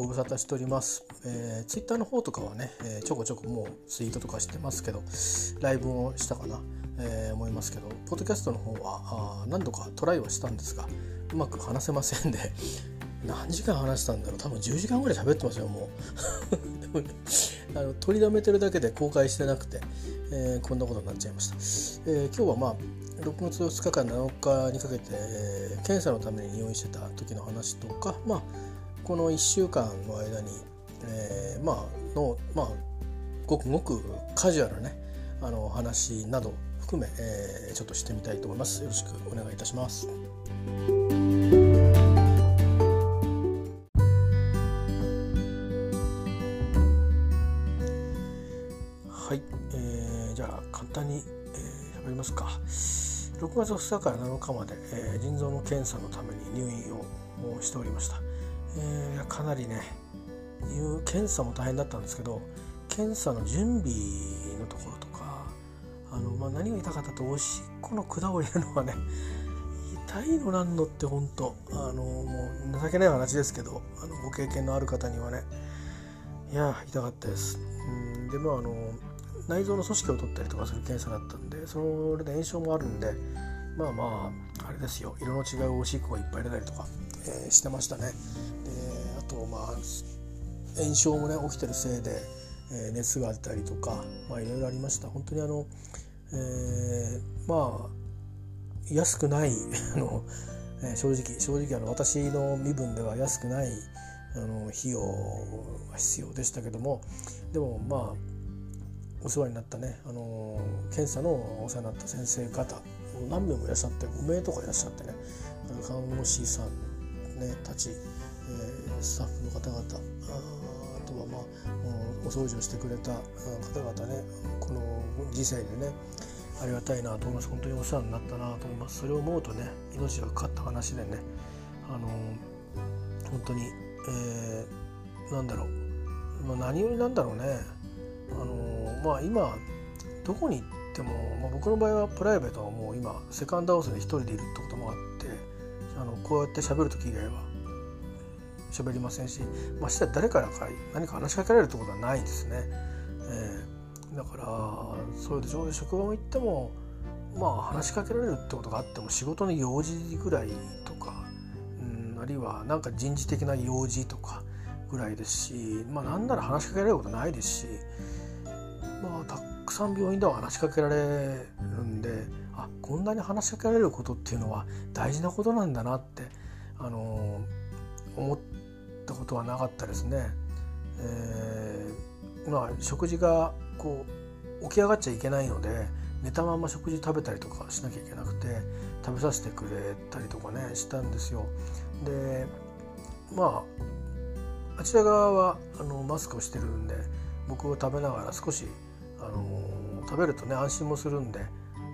ご無沙汰しております。えー、ツイッターの方とかはね、えー、ちょこちょこもうツイートとかしてますけど、ライブをしたかな、えー、思いますけど、ポッドキャストの方はあ何度かトライはしたんですが、うまく話せませんで、何時間話したんだろう。多分10時間ぐらい喋ってますよもう。でも、ね、あの取りだめてるだけで公開してなくて、えー、こんなことになっちゃいました、えー、今日はまあ6月2日から7日にかけて、えー、検査のために入院してた時の話とかまあこの1週間の間に、えー、まあのまあごくごくカジュアルなねあの話など含め、えー、ちょっとしてみたいと思います。よろしくお願いいたします。はい、えー、じゃあ簡単に喋、えー、りますか。6月2日から7日まで、えー、腎臓の検査のために入院をしておりました。えー、かなりね検査も大変だったんですけど検査の準備のところとかあの、まあ、何が痛かったとおしっこの管を入れるのはね痛いのなんのって本当あのもう情けない話ですけどあのご経験のある方にはねいや痛かったです。うん。でもあの内臓の組織を取ったりとかする検査だったんでそれで炎症もあるんでまあまああれですよ。色の違うおしっこがいっぱい出たりとか、えー、してましたね。であとまあ炎症もね起きてるせいで、えー、熱があったりとかまあいろいろありました本当にあの、えー、まあ安くない あの、えー、正直正直あの私の身分では安くないあの費用が必要でしたけどもでもまあお世話になったね、あの検査のお世話になった先生方何名もいらっしゃって5名とかいらっしゃってね看護師さん、ね、たちえスタッフの方々あとはまあお掃除をしてくれた方々ねこの時世でねありがたいなと思います。本当にお世話になったなと思います。それを思うとね命がかかった話でねあの本当に、えー、なんだろう、まあ、何よりなんだろうね。あのまあ今どこに行っても、まあ、僕の場合はプライベートはもう今セカンドハウスで一人でいるってこともあってあのこうやって喋る時以外は喋りませんしまして誰からか何か話しかけられるってことはないですね。えー、だからそれで職場も行ってもまあ話しかけられるってことがあっても仕事の用事ぐらいとか、うん、あるいはなんか人事的な用事とかぐらいですしまあなんなら話しかけられることないですしまあたくさん病院では話しかけられるんであこんなに話しかけられることっていうのは大事なことなんだなってあの思ったことはなかったですね。えー、まあ食事がこう起き上がっちゃいけないので寝たまま食事食べたりとかしなきゃいけなくて食べさせてくれたりとかねしたんですよ。でまああちら側はあのマスクをしてるんで僕を食べながら少しあの食べるとね安心もするんで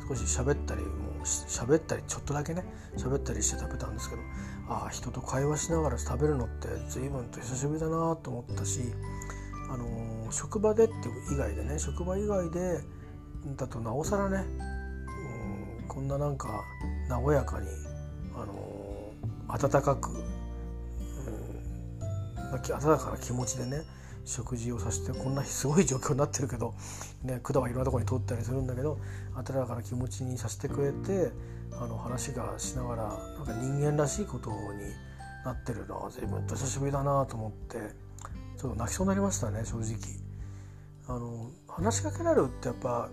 少し喋ったりもう喋ったりちょっとだけね喋ったりして食べたんですけどああ人と会話しながら食べるのって随分と久しぶりだなと思ったし、あの職場でって以外でね職場以外でだとなおさらね、うん、こんななんか和やかに、あの温かく、うん、温かな気持ちでね食事をさせてこんなすごい状況になってるけど、ね、管はいろんなところに通ったりするんだけど温かな気持ちにさせてくれてあの話がしながらなんか人間らしいことになってるな随分と久しぶりだなと思ってちょっと泣きそうになりましたね正直。あの話しかけられるってやっぱ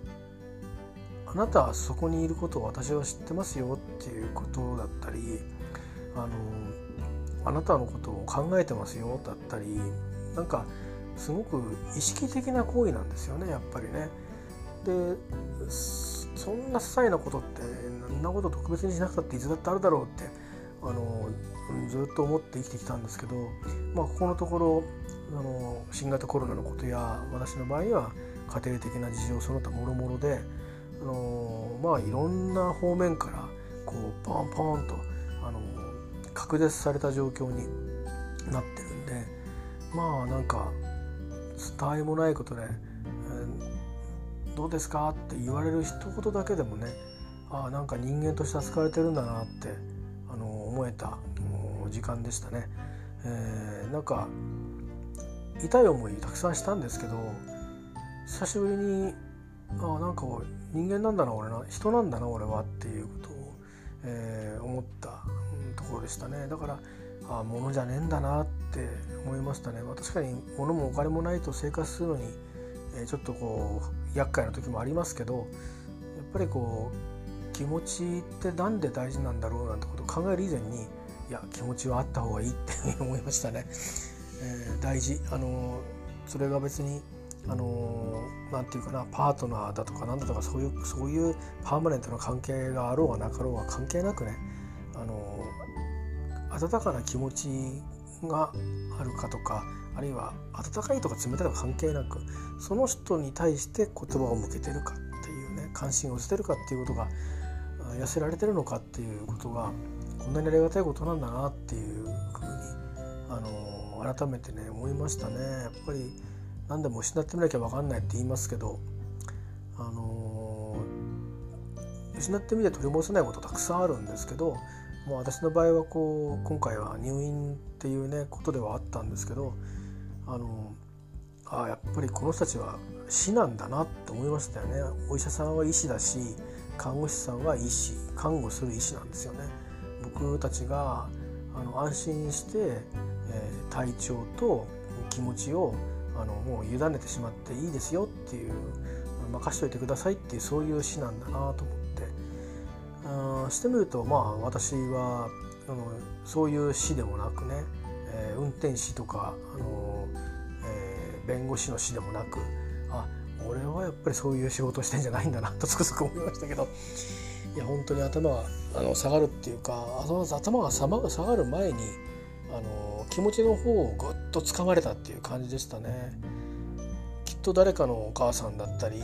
あなたはそこにいることを私は知ってますよっていうことだったりあのあなたのことを考えてますよだったりなんかすごく意識的な行為なんですよねやっぱりね。でそんな些細なことってそんなこと特別にしなくたっていつだってあるだろうってあのずっと思って生きてきたんですけど、まあ、ここのところあの新型コロナのことや私の場合は家庭的な事情その他もろもろであのまあいろんな方面からこうポンポンとあの隔絶された状況になってるんでまあなんか伝えもないことで「どうですか?」って言われる一言だけでもねああなんか人間として扱われてるんだなってあの思えた時間でしたね。えー、なんか痛い思いたくさんしたんですけど久しぶりにあなんか人間なんだな俺な人なんだな俺はっていうことを、えー、思った、ところでしたねだからあ物じゃねえんだなっって思いましたね、まあ、確かに物もお金もないと生活するのに、え、ちょっとこう厄介な時もありますけどやっぱりこう気持ちって何で大事なんだろうなんてことを考える以前にいや気持ちはあった方がいいって思いましたね。えー、大事あのそれが別にあのなんていうかなパートナーだとかなんだとかそういうそういうパーマネントな関係があろうがなかろうが関係なくねあの温かな気持ちがあるかとかあるいは温かいとか冷たいとか関係なくその人に対して言葉を向けてるかっていうね関心を捨てるかっていうことが痩せられてるのかっていうことがこんなにありがたいことなんだなっていうふうにあの改めてね思いましたね。やっぱり何でも失ってみなきゃ分かんないって言いますけど、あのー、失ってみて取り戻せないことたくさんあるんですけどもう私の場合はこう今回は入院っていうねことではあったんですけど、あの、あやっぱりこの人たちは死なんだなって思いましたよね。お医者さんは医師だし看護師さんは医師看護する医師なんですよね。僕たちがあの安心して、えー、体調と気持ちをあのもう委ねてしまっていいですよっていう任しといてくださいっていうそういう詩なんだなと思って。あしてみるとまあ私はあのそういう詩でもなくね、えー、運転士とかあの、えー、弁護士の詩でもなくあ俺はやっぱりそういう仕事してんじゃないんだなとつくづく思いましたけどいや本当に頭があの下がるっていうか頭が下がる前にあの気持ちの方をぐっとつかまれたっていう感じでしたね。きっと誰かのお母さんだったり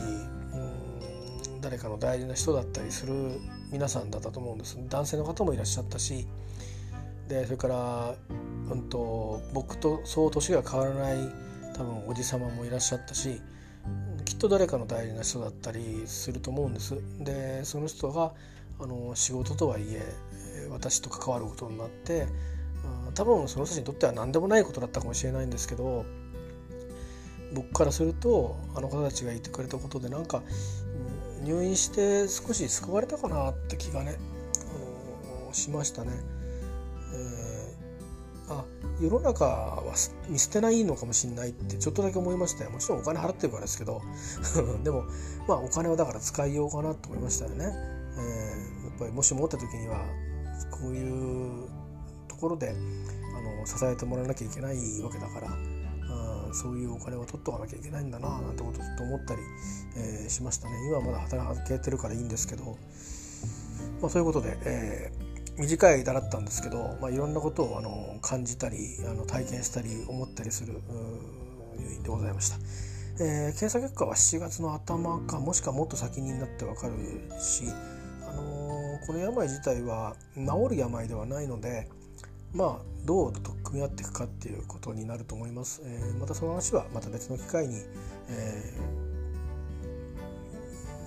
誰かの大事な人だったりする皆さんだったと思うんです男性の方もいらっしゃったしでそれから、うんと、僕とそう年が変わらない多分おじ様もいらっしゃったしきっと誰かの大事な人だったりすると思うんです。でその人があの仕事とはいえ私と関わることになって多分その人にとっては何でもないことだったかもしれないんですけど僕からするとあの方たちがいてくれたことでなんか入院して少し救われたかなって気がね、あのしましたね。えー、あ世の中は見捨てないのかもしれないってちょっとだけ思いましたよ。もちろんお金払ってるからですけど。でもまあお金はだから使いようかなと思いましたよね。えー、やっぱりもし持った時にはこういうところであの支えてもらわなきゃいけないわけだからあそういうお金を取っとかなきゃいけないんだななんてことをっと思ったり、えー、しましたね。今はまだ働けてるからいいんですけど、まあ、そういうことで、えー、短い間だったんですけど、まあ、いろんなことをあの感じたりあの体験したり思ったりする入院でございました。えー、検査結果は7月の頭かもしくはもっと先になってわかるし、あのー、この病自体は治る病ではないので、まあどうと組み合っていくかっていうことになると思います。えー、またその話はまた別の機会に、え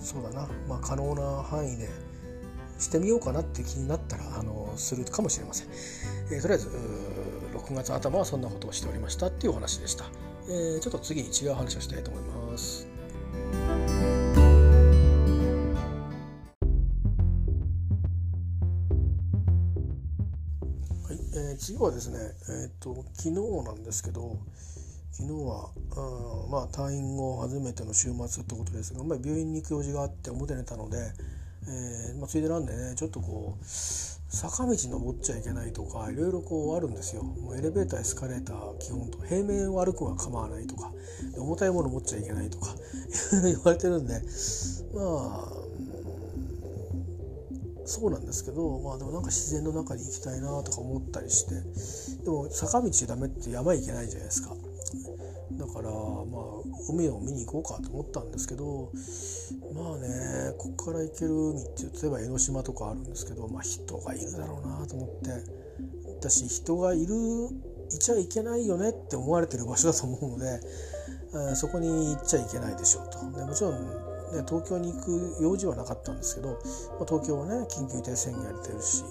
ー、そうだな、まあ、可能な範囲でしてみようかなって気になったらあのするかもしれません。えー、とりあえず6月頭はそんなことをしておりましたっていうお話でした。えー、ちょっと次に違う話をしたいと思います。はい、え次はですね、えーと、昨日なんですけど昨日はあまあ退院後初めての週末ってことですが、まあ、病院に行く用事があって表寝たので、えーまあ、ついでなんでねちょっとこう坂道登っちゃいけないとかいろいろこうあるんですよ。もうエレベーターエスカレーター基本と平面を歩くは構わないとか重たいもの持っちゃいけないとか 言われてるんでまあそうなんですけどまあでもなんか自然の中に行きたいなとか思ったりしてでも坂道ダメって山行けないじゃないですか。だからまあ海を見に行こうかと思ったんですけどまあねここから行ける海って例えば江ノ島とかあるんですけどまあ人がいるだろうなと思って私人がいるいちゃいけないよねって思われてる場所だと思うので、え、そこに行っちゃいけないでしょうと。でもちろんね、東京に行く用事はなかったんですけど、まあ、東京はね緊急事態宣言やれてるし、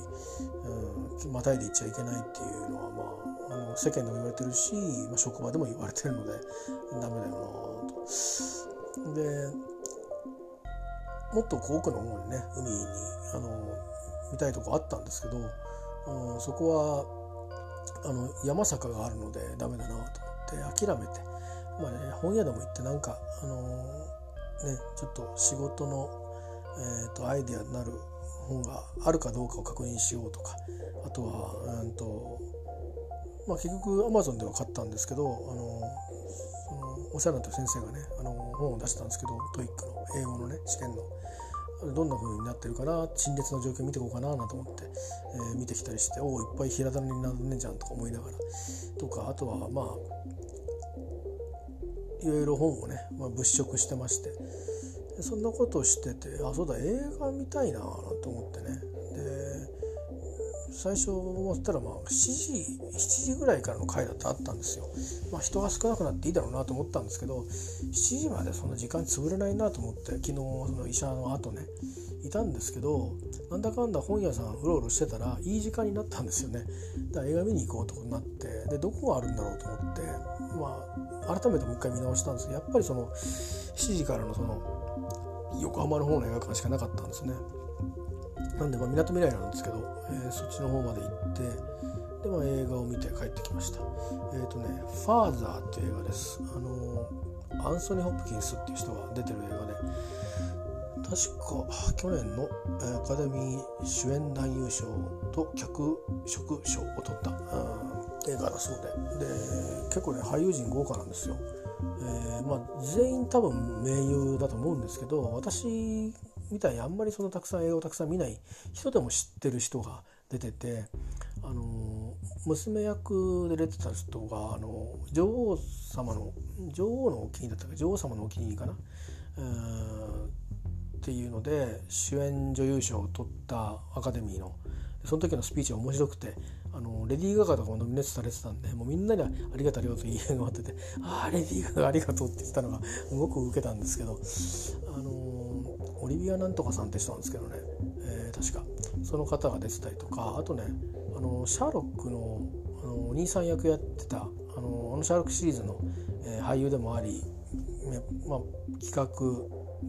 うん、またいで行っちゃいけないっていうのは、世間でも言われてるし、まあ、職場でも言われてるのでダメだよなと。でもっとこう奥の方にね海にあの見たいとこあったんですけど、うん、そこはあの山坂があるのでダメだなと思って諦めて、まあね、本屋でも行ってなんか、あのね、ちょっと仕事の、えーと、アイデアになる本があるかどうかを確認しようとかあとは、うんとまあ、結局アマゾンでは買ったんですけど、あのそのお世話になった先生がねあの本を出したんですけど TOEIC の英語のね試験の。どんな風になってるかな陳列の状況見ていこうかななんて思って、えー、見てきたりしておおいっぱい平棚になるねじゃんとか思いながら。とかあとはまあいろいろ本をね、まあ、物色してまして。そんなことをしててあそうだ映画見たいなと思ってね。で最初思ったらまあ7時7時ぐらいからの回だってあったんですよ。まあ、人が少なくなっていいだろうなと思ったんですけど7時までそんな時間潰れないなと思って昨日その医者の後ねいたんですけどなんだかんだ本屋さんうろうろしてたらいい時間になったんですよね。だから映画見に行こうとなってでどこがあるんだろうと思ってまあ改めてもう一回見直したんですけどやっぱりその7時からのその横浜の方の映画館しかなかったんですね。なんでまあみなとみらいなんですけど、えー、そっちの方まで行ってで、まあ、映画を見て帰ってきました。えっ、ー、とね「ファーザー」っていう映画です。あのー、アンソニー・ホプキンスっていう人が出てる映画で確か去年のアカデミー主演男優賞と脚色賞を取った、映画だそうで。で結構ね俳優陣豪華なんですよ、えー、まあ、全員多分名優だと思うんですけど私みたいにあんまりそのたくさん映画をたくさん見ない人でも知ってる人が出ててあの娘役で出てた人があの女王様の女王のお気に入りだったか女王様のお気に入りかな、っていうので主演女優賞を取ったアカデミーのその時のスピーチが面白くてあのレディー・ガガとかもノミネートされてたんでもうみんなにありがとうありがとういい映画がってて「ああレディー・ガガありがとう」って言ったのがすごく受けたんですけどあのオリビアなんとかさんって人なんですけどね、えー、確か。その方が出てたりとか。あとねあのシャーロックのあのお兄さん役やってたあのあのシャーロックシリーズの、えー、俳優でもあり、まあ、企画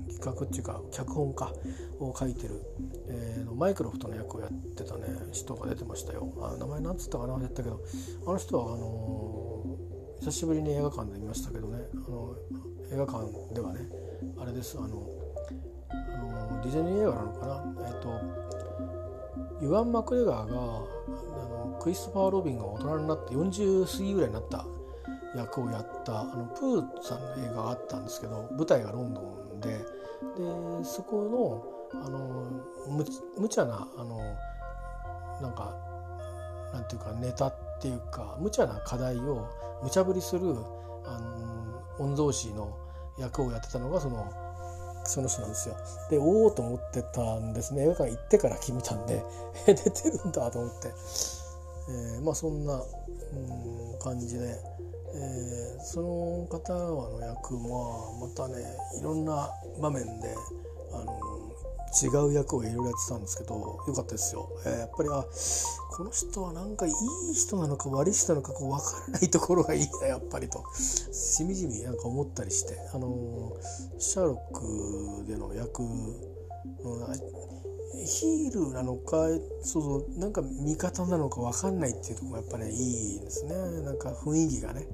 企画っていうか脚本家を書いてる、えー、マイクロフトの役をやってたね人が出てましたよ。あ名前なんつったかなやったけど。あの人はあのー、久しぶりに映画館で見ましたけどね。あの映画館ではねあれですあのディズニー映画なのかな？えっ、とユワン・マクレガーがあのクリストファー・ロビンが大人になって40過ぎぐらいになった役をやったあのプーさんの映画があったんですけど舞台がロンドンででそこのあのむ無茶なあのなんかなんていうかネタっていうか無茶な課題を無茶ぶりするあの御曹司の役をやってたのがそのその人なんですよ。でおおと思ってたんですね。映画館行ってから決めたんで 出てるんだと思って、えー、まあそんな、うん、感じで、えー、その方の役もまたねいろんな場面であの違う役をいろいろやってたんですけどよかったですよ、えー、やっぱりあこの人はなんかいい人なのか悪い人なのかこう分からないところがいいなやっぱりと。しみじみなんか思ったりしてあのシャーロックでの役、うん、ヒールなのかそうそうなんか味方なのか分かんないっていうとこがやっぱり、ね、いいですね。なんか雰囲気がね。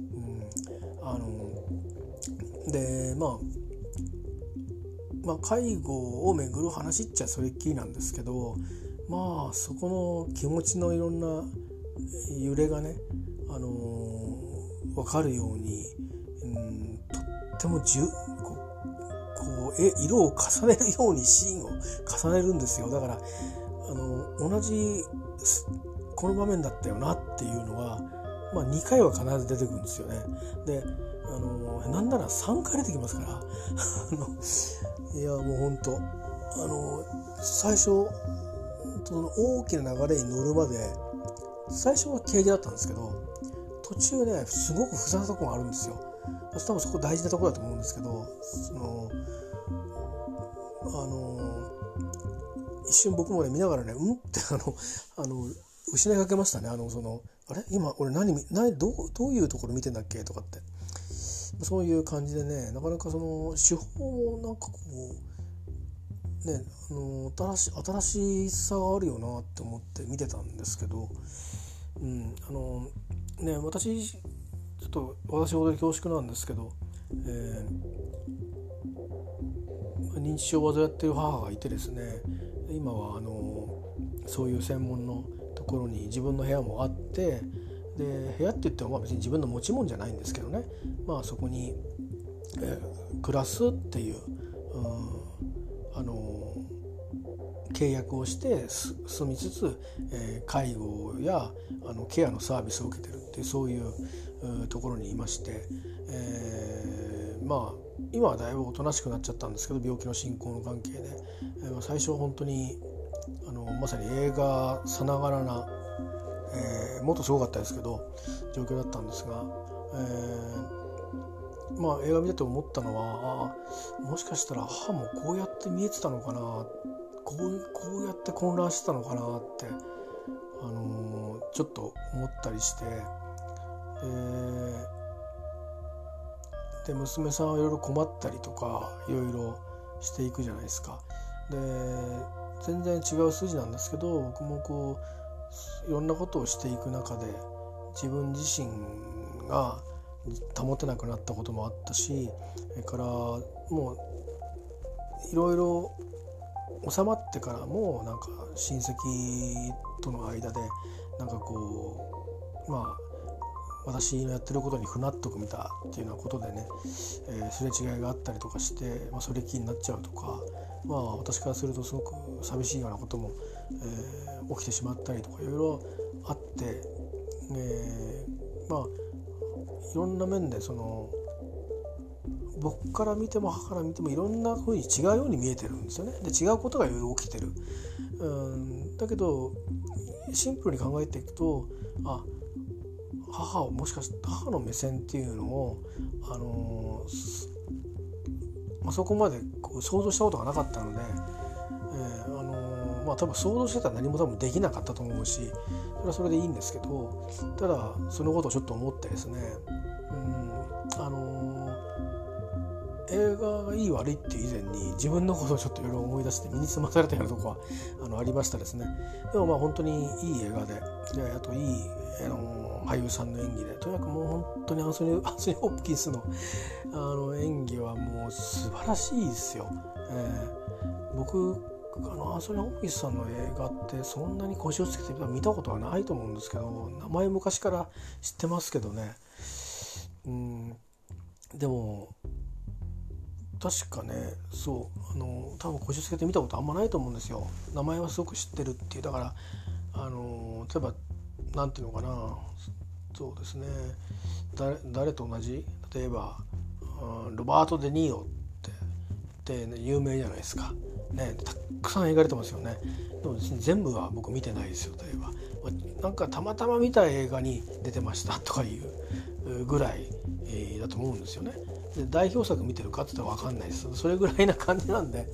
うん、あのでまあまあ、介護をめぐる話っちゃそれっきりなんですけどまあそこの気持ちのいろんな揺れがね、あのー、分かるように、うん、とってもじゅここうえ色を重ねるようにシーンを重ねるんですよだから、あの同じこの場面だったよなっていうのは、まあ、2回は必ず出てくるんですよね。であのなんなら3回出てきますから。いやもうほんとあの最初その大きな流れに乗るまで最初は軽ゲだったんですけど途中ねすごく複雑なとこがあるんですよ。多分そこ大事なところだと思うんですけどそのあの一瞬僕もね見ながらねうんってあのあの失いかけましたね。あのそのあれ？今俺何何どうどういうところ見てんだっけ？とかって。そういう感じでねなかなかその手法もなんかこうねあの新し新しさがあるよなって思って見てたんですけど、うん、あのね私ちょっと私ほど恐縮なんですけど、えー、認知症を患っている母がいてですね今はあのそういう専門のところに自分の部屋もあってで部屋って言ってもまあ別に自分の持ち物じゃないんですけどね、まあ、そこに、えー、暮らすっていう、うん、あの契約をして住みつつ、えー、介護やあのケアのサービスを受けてるっていうそういうところにいまして、えー、まあ今はだいぶおとなしくなっちゃったんですけど病気の進行の関係で、えー、最初は本当にあのまさに映画さながらなえー、もっとすごかったですけど状況だったんですが、えー、まあ映画見てて思ったのはあもしかしたら母もこうやって見えてたのかなこうこうやって混乱してたのかなって、あのー、ちょっと思ったりして、えー、で娘さんはいろいろ困ったりとかいろいろしていくじゃないですか。で全然違う筋なんですけど僕もこういろんなことをしていく中で自分自身が保てなくなったこともあったしそれからもういろいろ収まってからもなんか親戚との間でなんかこうまあ私のやってることに不納得みたっていうようなことでね、えー、すれ違いがあったりとかして、まあ、それ気になっちゃうとかまあ私からするとすごく寂しいようなことも、えー、起きてしまったりとかいろいろあって、えー、まあいろんな面でその僕から見ても母から見てもいろんな風に違うように見えてるんですよね。で違うことがいろいろ起きてる。うんだけどシンプルに考えていくとあ母をもしかして母の目線っていうのをあのまあ、そこまでこう想像したことがなかったので、えー、あのまあ多分想像してたら何も多分できなかったと思うしそれはそれでいいんですけどただそのことをちょっと思ってですねうんあの映画がいい悪いっていう以前に自分のことをちょっといろいろ思い出して身につまされたようなとこはあのありましたですねでもまあ本当にいい映画でであといい、あの俳優さんの演技でとにかくもう本当にアンソニー・ アンソニーホップキンスのあの演技はもう素晴らしいですよ。えー、僕あのアンソニー・ホップキンスさんの映画ってそんなに腰をつけて見たことはないと思うんですけど名前昔から知ってますけどね。うん。でも確かねそうあの多分腰をつけて見たことあんまないと思うんですよ。名前はすごく知ってるっていう。だからあの例えば何ていうのかな。そうですね。誰と同じ？例えばロバート・デ・ニーロってで、ね、有名じゃないですか、ね、たくさん描かれてますよね。でも全部は僕見てないですよ例えば。なんかたまたま見た映画に出てましたとかいうぐらい、えー、だと思うんですよね。で代表作見てるかって言ったら分かんないです。それぐらいな感じなんで。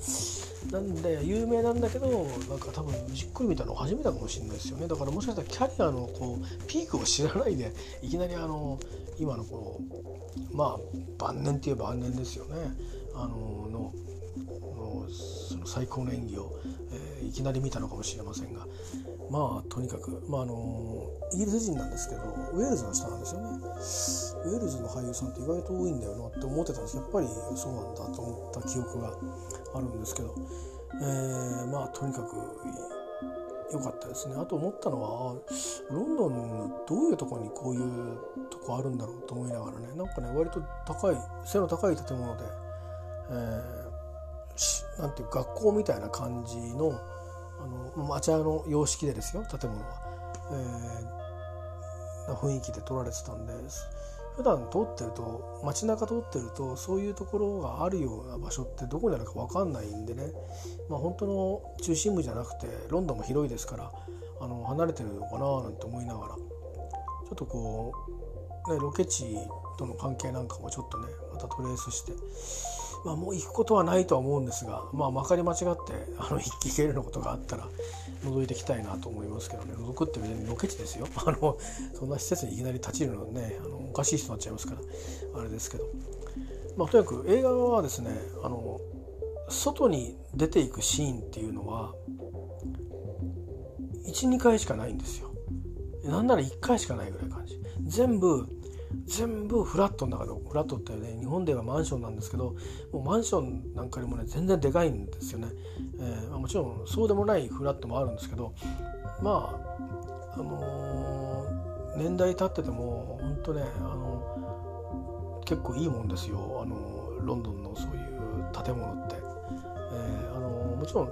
なんで有名なんだけどなんか多分じっくり見たの初めてかもしれないですよね。だからもしかしたらキャリアのこうピークを知らないでいきなりあの今のこのまあ晩年って言えば晩年ですよね。あののの最高の演技を、えー、いきなり見たのかもしれませんがまあとにかく、まあ、あのイギリス人なんですけどウェールズの人なんですよね。ウェールズの俳優さんって意外と多いんだよなって思ってたんです。やっぱりそうなんだと思った記憶があるんですけど、えー、まあとにかく良かったですね。あと思ったのはロンドンのどういうとこにこういうとこあるんだろうと思いながらねなんかね割と高い背の高い建物で、えー、なんていう学校みたいな感じのあの町屋の様式でですよ建物は、えー、な雰囲気で撮られてたんです普段通ってると街中通ってるとそういうところがあるような場所ってどこにあるか分かんないんでね、まあ、本当の中心部じゃなくてロンドンも広いですからあの離れてるのかななんて思いながら。ちょっとこう、ね、ロケ地との関係なんかもちょっとねまたトレースして。まあ、もう行くことはないとは思うんですが、まあ、まかり間違ってあの行けるようなことがあったら覗いていきたいなと思いますけどね。覗くって別にロケ地ですよ。あのそんな施設にいきなり立ち入るのねあのおかしい人になっちゃいますからあれですけど、まあ、とにかく映画はですねあの外に出ていくシーンっていうのは12回しかないんですよ。なんなら1回しかないぐらい感じ。全部全部フラットの中でフラットってね日本ではマンションなんですけどもうマンションなんかよりもね全然でかいんですよね、えー、もちろんそうでもないフラットもあるんですけどまああのー、年代経ってても本当ねあの結構いいもんですよ。あのロンドンのそういう建物って、えー、あのもちろん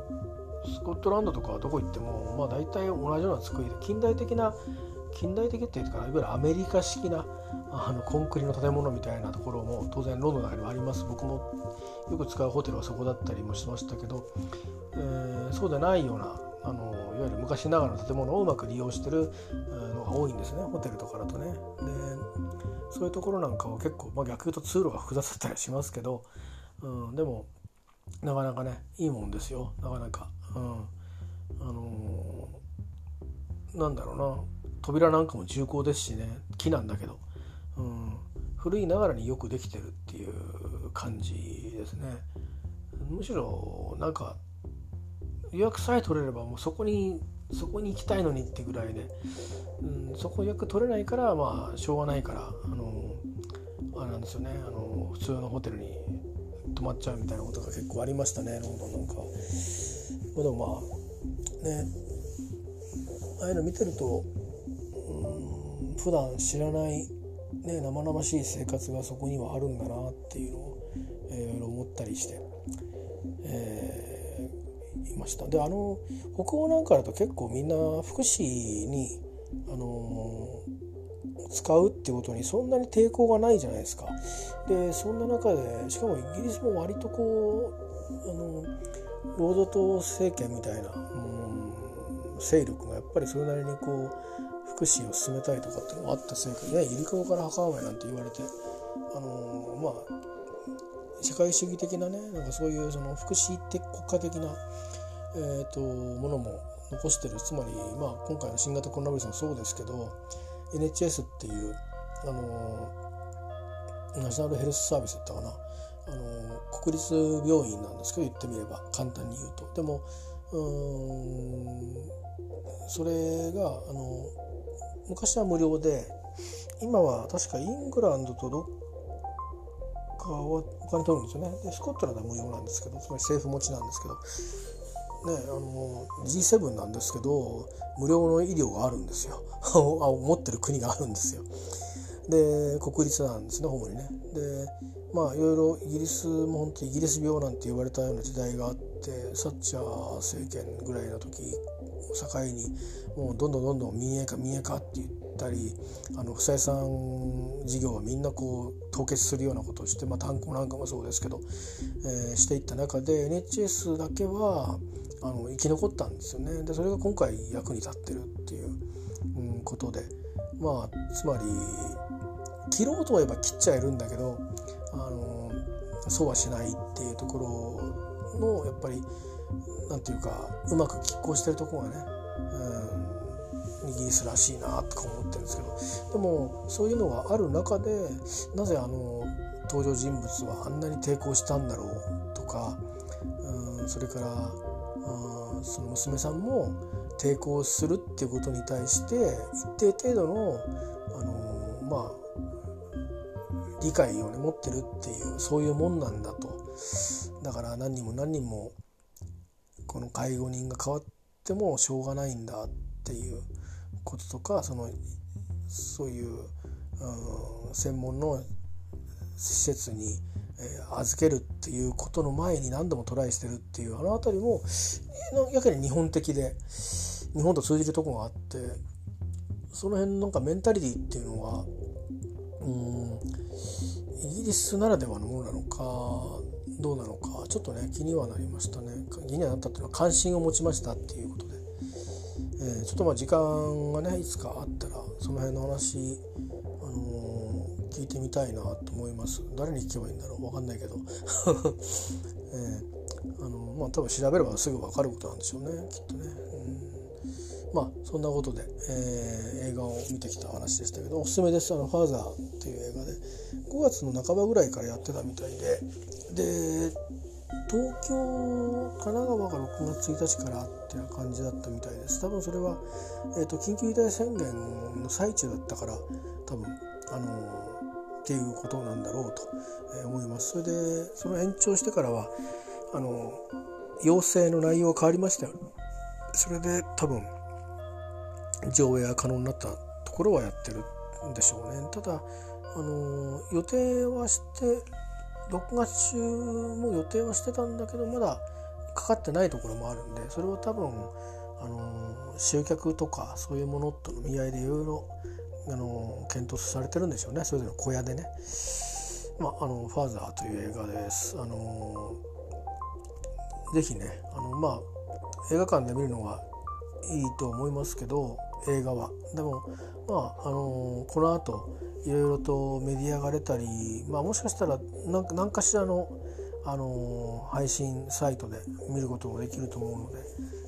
スコットランドとかどこ行ってもまあ大体同じような作りで近代的な近代的っていうかいわゆるアメリカ式なあのコンクリの建物みたいなところも当然ロンドの中にはあります。僕もよく使うホテルはそこだったりもしましたけど、えー、そうでないようなあのいわゆる昔ながらの建物をうまく利用してるのが多いんですね。ホテルとかだとね。でそういうところなんかは結構、まあ、逆言うと通路が複雑だったりしますけど、うん、でもなかなかねいいもんですよ。なかなか。うん、あのー、なんだろうな。扉なんかも重厚ですしね。木なんだけど、うん、古いながらによくできてるっていう感じですね。むしろなんか予約さえ取れればもうそこにそこに行きたいのにってぐらいで、うん、そこ予約取れないからまあしょうがないからあのあれなんですよね。あの普通のホテルに泊まっちゃうみたいなことが結構ありましたねロンドンなんか。でもまあね。ああいうの見てるとうん普段知らない、ね、生々しい生活がそこにはあるんだなっていうのを、えー、思ったりして、えー、いましたであの北欧なんかだと結構みんな福祉に、あのー、使うってことにそんなに抵抗がないじゃないですか。でそんな中でしかもイギリスも割とこうあの労働党政権みたいな、うん、勢力がぱりそれなりにこう福祉を進めたいとかっていうのがあったせいかねゆりかごから墓場なんて言われてあのまあ社会主義的なねなんかそういうその福祉的国家的な、えーと、ものも残してるつまり、まあ、今回の新型コロナウイルスもそうですけど NHS っていうあのナショナルヘルスサービスだったかなあの国立病院なんですけど言ってみれば簡単に言うと。でもそれがあの昔は無料で今は確かイングランドとどっかはお金取るんですよね。でスコットランドは無料なんですけどつまり政府持ちなんですけどね、あの G7 なんですけど無料の医療があるんですよ。持ってる国があるんですよ。で国立なんですね主にね。でまあいろいろイギリスも本当イギリス病なんて言われたような時代があってサッチャー政権ぐらいの時を境にもうどんどんどんどん民営化民営化って言ったりあの不採算事業はみんなこう凍結するようなことをして、まあ、炭鉱なんかもそうですけど、えー、していった中で NHS だけはあの生き残ったんですよね。でそれが今回役に立ってるっていう、うん、ことで。まあつまり切ろうと思えば切っちゃえるんだけどあのそうはしないっていうところのやっぱりなんていうかうまく拮抗してるところがね、うん、イギリスらしいなとか思ってるんですけどでもそういうのがある中でなぜあの登場人物はあんなに抵抗したんだろうとか、うん、それからあその娘さんも抵抗するっていうことに対して一定程度のあのまあ理解をね持ってるっていうそういうもんなんだと。だから何人も何人もこの介護人が変わってもしょうがないんだっていうこととかそのそういう、うん、専門の施設に、えー、預けるっていうことの前に何度もトライしてるっていうあの辺りもやけに日本的で日本と通じるとこがあってその辺なんかメンタリティっていうのはうんイギリスならではのものなのかどうなのかちょっとね気にはなりましたね。気にはなったっていうのは関心を持ちましたっていうことで、えー、ちょっとまあ時間がねいつかあったらその辺の話、あのー、聞いてみたいなと思います。誰に聞けばいいんだろう分かんないけど、えー、あのまあ多分調べればすぐ分かることなんでしょうねきっとね、まあそんなことで、えー、映画を見てきた話でしたけどおすすめです。あの「ファーザー」っていう映画で5月の半ばぐらいからやってたみたいでで東京神奈川が6月1日からっていう感じだったみたいです。多分それは、えーと、緊急事態宣言の最中だったから多分あのー、っていうことなんだろうと、え思います。それでその延長してからはあの、要請の内容が変わりましたよそれで多分上映が可能になったところはやってるんでしょうね。ただあの、予定はして6月中も予定はしてたんだけどまだかかってないところもあるんでそれを多分あの集客とかそういうものとの見合いでいろいろあの検討されてるんでしょうねそれぞれの小屋でね。まあ、あのファーザーという映画です。あのぜひねあの、まあ、映画館で見るのがいいと思いますけど映画は。でもまああのこの後いろいろとメディアが出たり、まあ、もしかしたら何かしらの、あの配信サイトで見ることもできると思うので、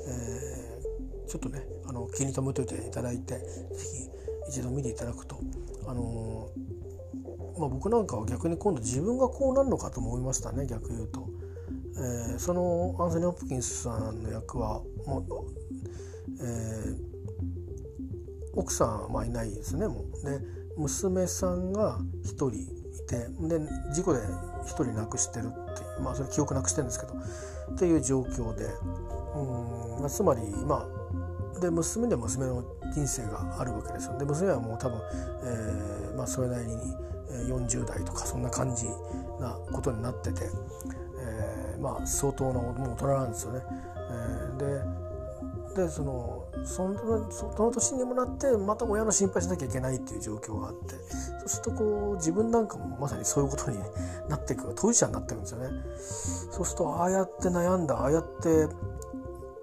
えー、ちょっとねあの気に留めておいていただいて是非一度見ていただくと、あのまあ、僕なんかは逆に今度自分がこうなるのかと思いましたね逆言うと。えー、そのアンソニー・ホプキンスさんの役はもう、えー、奥さんはまあいないですね。もう。ね娘さんが1人いてで事故で1人亡くしてるっていうまあそれ記憶なくしてるんですけどっていう状況でうん、まあ、つまりまあで娘で娘の人生があるわけですよで娘はもう多分、えーまあ、それなりに40代とかそんな感じなことになってて、えー、まあ相当なもう大人なんですよね。えー、ででそのそのその年にもなってまた親の心配しなきゃいけないっていう状況があってそうするとこう自分なんかもまさにそういうことになっていく当事者になっていくんですよね。そうするとああやって悩んだああやって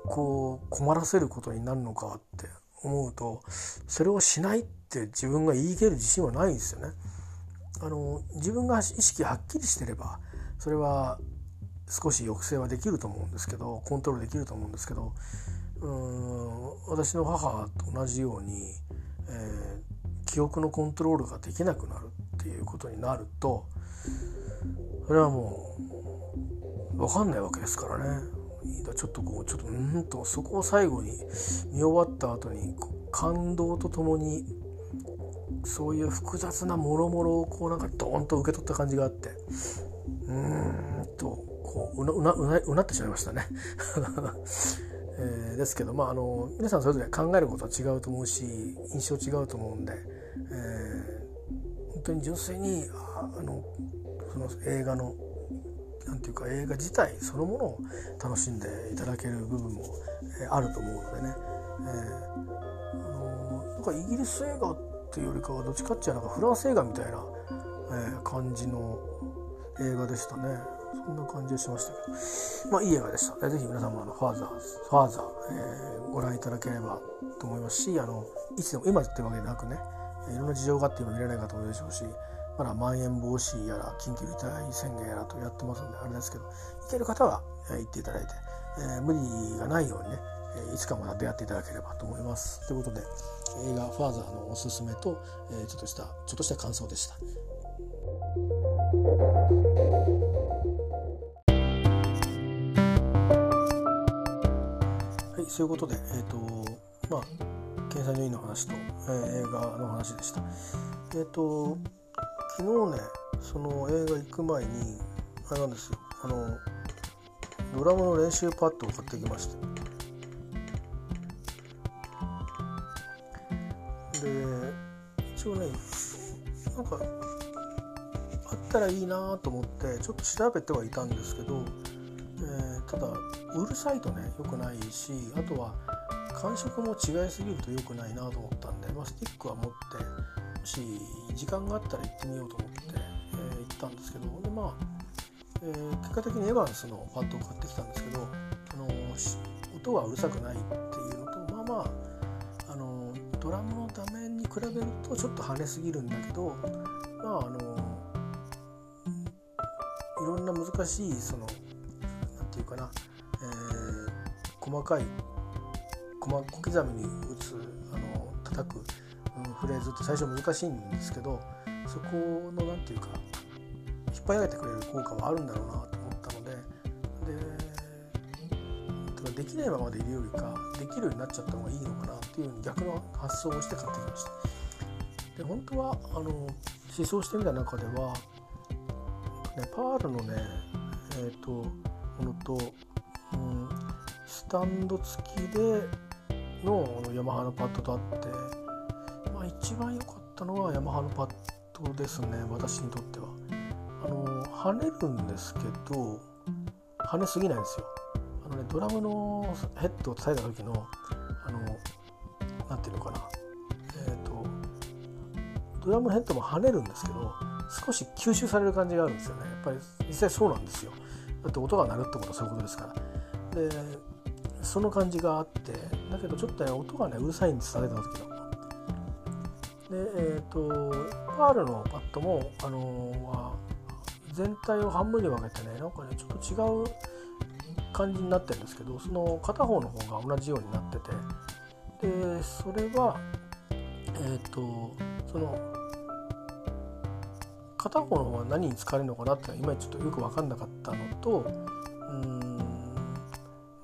こう困らせることになるのかって思うとそれをしないって自分が言い切る自信はないんですよね。あの自分が意識はっきりしてればそれは少し抑制はできると思うんですけどコントロールできると思うんですけどうん私の母と同じように、えー、記憶のコントロールができなくなるっていうことになるとそれはもう分かんないわけですからね。ちょっとこうちょっとうんとそこを最後に見終わった後に感動とともにそういう複雑なもろもろをこうなんかドーンと受け取った感じがあってうーんとこううなうなうなってしまいましたね。えー、ですけど、まあ、あの皆さんそれぞれ考えることは違うと思うし印象違うと思うんで、えー、本当に純粋にあのその映画のなんていうか映画自体そのものを楽しんでいただける部分も、えー、あると思うのでね、えー、あのなんかイギリス映画っていうよりかはどっちかっていうとフランス映画みたいな、えー、感じの映画でしたね。そんな感じがしましたけどまあいい映画でした。ぜひ皆様のファーザーファーザー、えー、ご覧いただければと思いますしあのいつでも今ってわけでなくねいろんな事情があって今見れない方もいるでしょうしまだまん延防止やら緊急事態宣言やらとやってますんであれですけど行ける方は、えー、行っていただいて、えー、無理がないようにねいつかまた出会っていただければと思います。ということで映画「ファーザー」のおすすめと、えー、ちょっとしたちょっとした感想でした。そういうことで、えっ、ー、と、まあ、検査入院の話と、えー、映画の話でした。えっ、ー、と、昨日ね、その映画行く前に、あれなんですよ、あの、ドラムの練習パッドを買ってきました。で、一応ね、なんか、あったらいいなと思って、ちょっと調べてはいたんですけど、ただうるさいとね良くないしあとは感触も違いすぎると良くないなと思ったんで、まあ、スティックは持ってもし時間があったら行ってみようと思って、えー、行ったんですけどでまあ、えー、結果的にエヴァンスのパッドを買ってきたんですけど、あの音はうるさくないっていうのとまあまあ、あのドラムの画面に比べるとちょっと跳ねすぎるんだけどまああのいろんな難しいそのかな、えー、細かい小刻みに打つあの叩く、うん、フレーズって最初難しいんですけどそこの何て言うか引っ張り上げてくれる効果はあるんだろうなと思ったのででできないままでいるよりかできるようになっちゃった方がいいのかなっていうふうに逆の発想をして買ってきました。で本当はあの思想してみた中では、ね、パールのねえっ、ー、とのと、うん、スタンド付きでのヤマハのパッドとあって、まあ、一番良かったのはヤマハのパッドですね私にとっては。あの跳ねるんですけど跳ねすぎないんですよ。あのね、ドラムのヘッドを叩いた時のあのなていうのかなえっ、とドラムのヘッドも跳ねるんですけど少し吸収される感じがあるんですよねやっぱり実際そうなんですよだって音が鳴るってことはそういうことですから。でその感じがあってだけどちょっと音がねうるさいんです叩いた時のでえっ、ー、とパールのパッドもあのー、全体を半分に分けてねなんかねちょっと違う感じになってるんですけどその片方の方が同じようになってて。でそれはえっ、ー、とその片方は何に使われるのかなって今ちょっとよく分かんなかったのとうん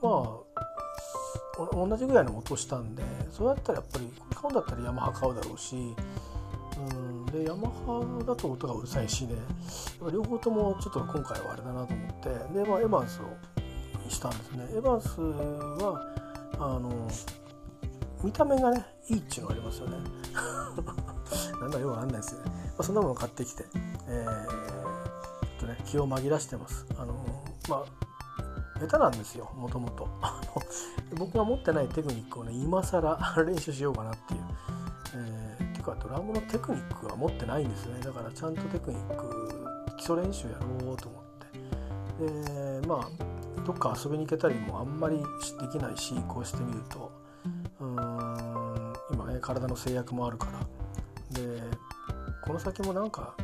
まあ同じぐらいの音したんでそうやったらやっぱり買うんだったらヤマハ買うだろうしうんでヤマハだと音がうるさいしね両方ともちょっと今回はあれだなと思ってで、まあ、エヴァンスをしたんですね。エヴァンスはあの見た目がねいいっていうのがありますよね。なんだよくわかんないですよね、あ、そんなもの買ってきて、えー、とね気を紛らしてます。あのまあ下手なんですよもともと。僕が持ってないテクニックをね今更 練習しようかなっていう、えー、っていうかドラムのテクニックは持ってないんですね。だからちゃんとテクニック基礎練習やろうと思って。でまあどっか遊びに行けたりもあんまりできないしこうしてみると。うーん今ね体の制約もあるから。でこの先もなんか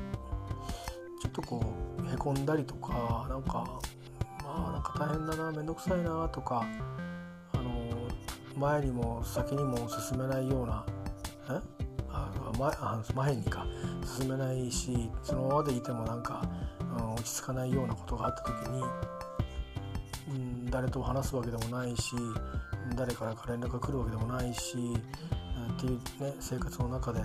ちょっとこうへこんだりとかなんかまあなんか大変だな面倒くさいなとかあの前にも先にも進めないようなえ？あ前前にか。進めないしそのままでいてもなんか、うん、落ち着かないようなことがあった時に、うん、誰と話すわけでもないし誰からか連絡が来るわけでもないしっていうね生活の中で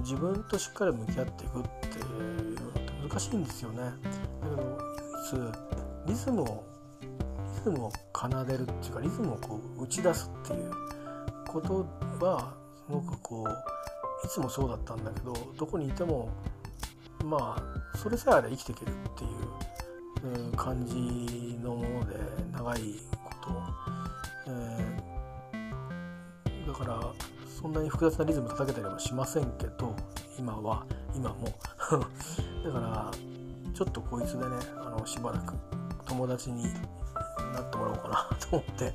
自分としっかり向き合っていくっていうのって難しいんですよね。だけどいつリズムをリズムを奏でるっていうかリズムをこう打ち出すっていうことはすごくこういつもそうだったんだけどどこにいてもまあそれさえあれ生きていけるっていう感じのもので長いこと、えー、だからそんなに複雑なリズム叩けたりはしませんけど今は今も。だからちょっとこいつでねあのしばらく友達になってもらおうかな と思って。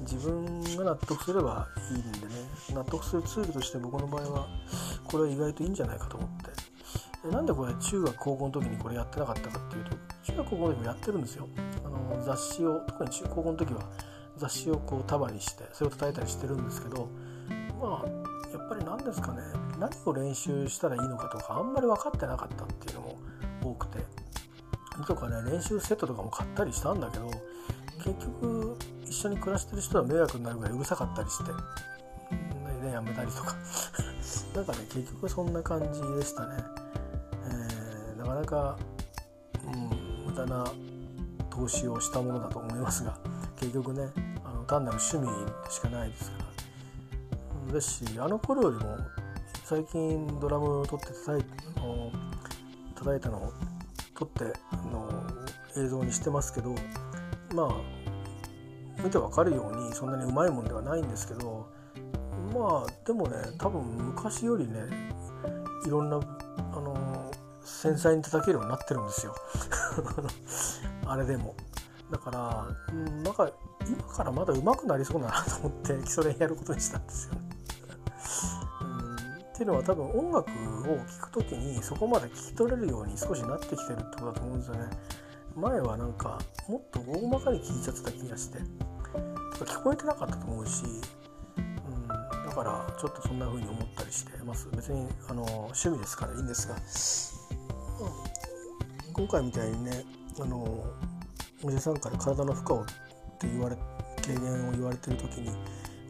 自分が納得すればいいんでね納得するツールとして僕の場合はこれは意外といいんじゃないかと思って。なんでこれ中学高校の時にこれやってなかったかっていうと中学高校の時もやってるんですよ。あの雑誌を特に中高校の時は雑誌をこう束にしてそれを叩いたりしてるんですけどまあやっぱり何ですかね。何を練習したらいいのかとかあんまり分かってなかったっていうのも多くて。とかね練習セットとかも買ったりしたんだけど結局一緒に暮らしてる人は迷惑になるぐらいうるさかったりしてねやめたりとか。なんかね結局そんな感じでしたね、えー、なかなか、うん、無駄な投資をしたものだと思いますが結局ねあの単なる趣味しかないですから。ですしあの頃よりも最近ドラムを取って叩い叩いたのを撮ってあの映像にしてますけどまあ見てわかるようにそんなにうまいもんではないんですけどまあでもね多分昔よりねいろんなあの繊細に叩けるようになってるんですよ あれでもだから、うん、なんか今からまだ上手くなりそうだなと思って基礎練やることにしたんですよね。っていうのは多分音楽を聴く時にそこまで聞き取れるように少しなってきてるってことだと思うんですよね。前はなんかもっと大まかに聞いちゃってた気がして。聞こえてなかったと思うし、うん、だからちょっとそんな風に思ったりしてます。別にあの趣味ですからいいんですが、うん、今回みたいにねあのおじさんから体の負荷をって言われ軽減を言われてる時に、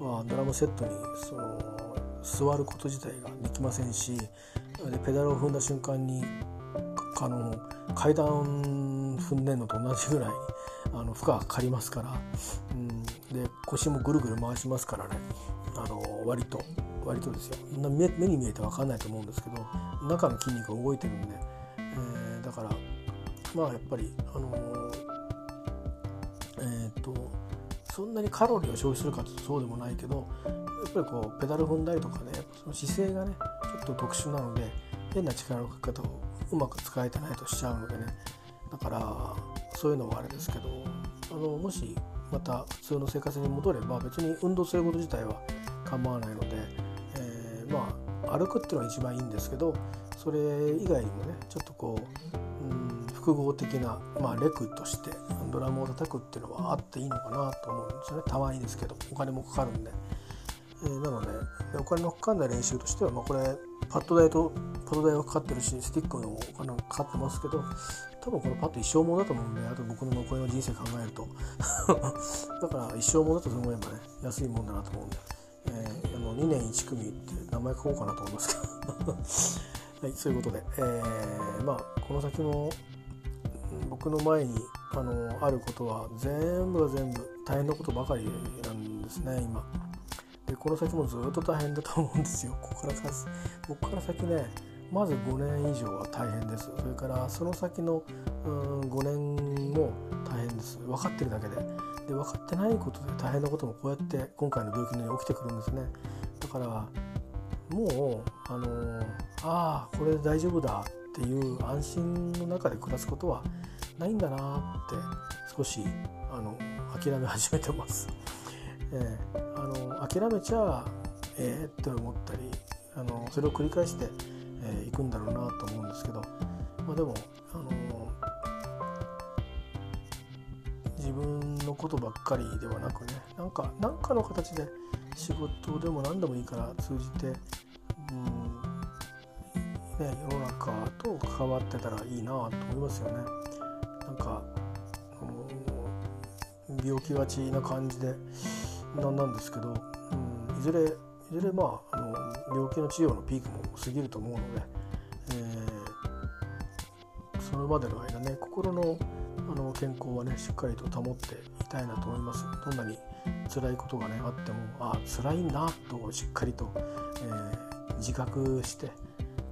まあ、ドラムセットにその座ること自体ができませんしでペダルを踏んだ瞬間にあの階段踏んでんのと同じぐらいあの負荷がかかりますから、うん、で腰もぐるぐる回しますからねあの割と割とですよ。目目に見えて分かんないと思うんですけど中の筋肉が動いてるんで、えー、だからまあやっぱりあのえっ、とそんなにカロリーを消費するかというとそうでもないけどっぱりこうペダル踏んだりとかねその姿勢がねちょっと特殊なので変な力のかけ方をうまく使えてないとしちゃうのでねだからそういうのはあれですけどあのもしまた普通の生活に戻れば別に運動すること自体は構わないので、えー、まあ歩くっていうのが一番いいんですけどそれ以外にもねちょっとこう、うん、複合的な、まあ、レクとしてドラムを叩くっていうのはあっていいのかなと思うんですよねたまにですけどお金もかかるんで。えー、なのでお金のかかんない練習としては、まあ、これパッド代とパッド代はかかってるしスティックのお金かかってますけど多分このパッド一生ものだと思うんであと僕の残りの人生考えると だから一生ものだと思えばね安いもんだなと思うんで、えー、あの2年1組って名前書こうかなと思いますけど はいそういうことで、えー、まあこの先も僕の前にあのあることは全部が全部大変なことばかりなんですね今。この先もずっと大変だと思うんですよ。ここから先。ここから先ねまず5年以上は大変です。それからその先のうん5年も大変です。分かってるだけで。で分かってないことで大変なこともこうやって今回の病気のように起きてくるんですね。だからもうあのー、ああこれで大丈夫だっていう安心の中で暮らすことはないんだなって少しあの諦め始めてます。えー、あの諦めちゃえー、って思ったりあのそれを繰り返してい、えー、くんだろうなと思うんですけど、まあ、でも、あの自分のことばっかりではなくねなんか何かの形で仕事でも何でもいいから通じて、うんね、世の中と関わってたらいいなと思いますよね。なんか病気がちな感じでなんなんですけど、うん、いずれいずれまああの病気の治療のピークも過ぎると思うので、えー、それまでの間ね心のあの健康はねしっかりと保っていたいなと思います。どんなに辛いことがねあってもあ辛いなとしっかりと、えー、自覚して、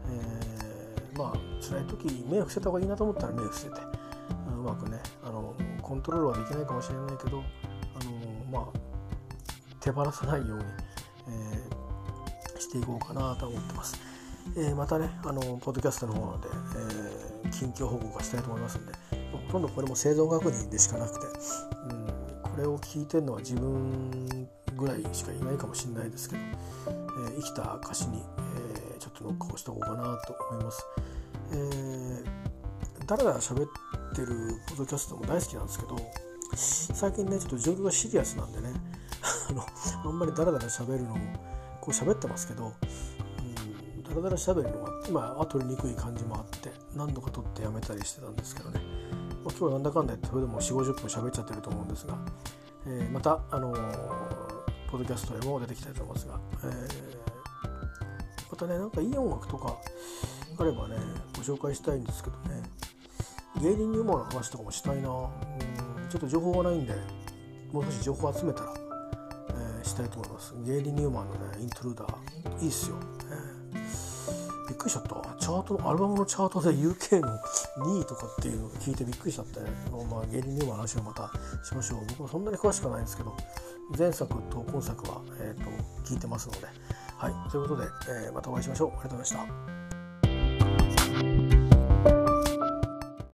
えー、まあ辛い時目を伏せた方がいいなと思ったら目を伏せてうまくねあのコントロールはできないかもしれないけど手放さないように、えー、していこうかなと思ってます。えー、またねあのポッドキャストの方で、えー、近況報告はしたいと思いますんでほとんどこれも生存確認でしかなくて、うん、これを聞いてるのは自分ぐらいしかいないかもしれないですけど、えー、生きた証に、えー、ちょっとノックをしておこうかなと思います。えー、だらだら喋ってるポッドキャストも大好きなんですけど最近ねちょっと状況がシリアスなんでねの。あんまりダラダラ喋るのもこう喋ってますけど、うん、ダラダラ喋るのは今は取りにくい感じもあって何度か撮ってやめたりしてたんですけどね、まあ、今日はなんだかんだ言ってそれでも4 5 0分喋っちゃってると思うんですが、えー、またあのー、ポッドキャストでも出てきたいと思いますが、えー、またねなんかいい音楽とかあればねご紹介したいんですけどね。芸人入門の話とかもしたいな。うんちょっと情報がないんでもう少し情報集めたらしたいと思います。ゲイリー・ニューマンのねイントルーダー。いいっすよ、えー、びっくりしちゃった。チャートのアルバムのチャートで UK の2位とかっていうのを聞いてびっくりしちゃって、まあ、ゲイリー・ニューマンの話をまたしましょう。僕もそんなに詳しくないんですけど前作と今作は、えーと、聞いてますので。はい。ということで、えー、またお会いしましょう。ありがとうございました。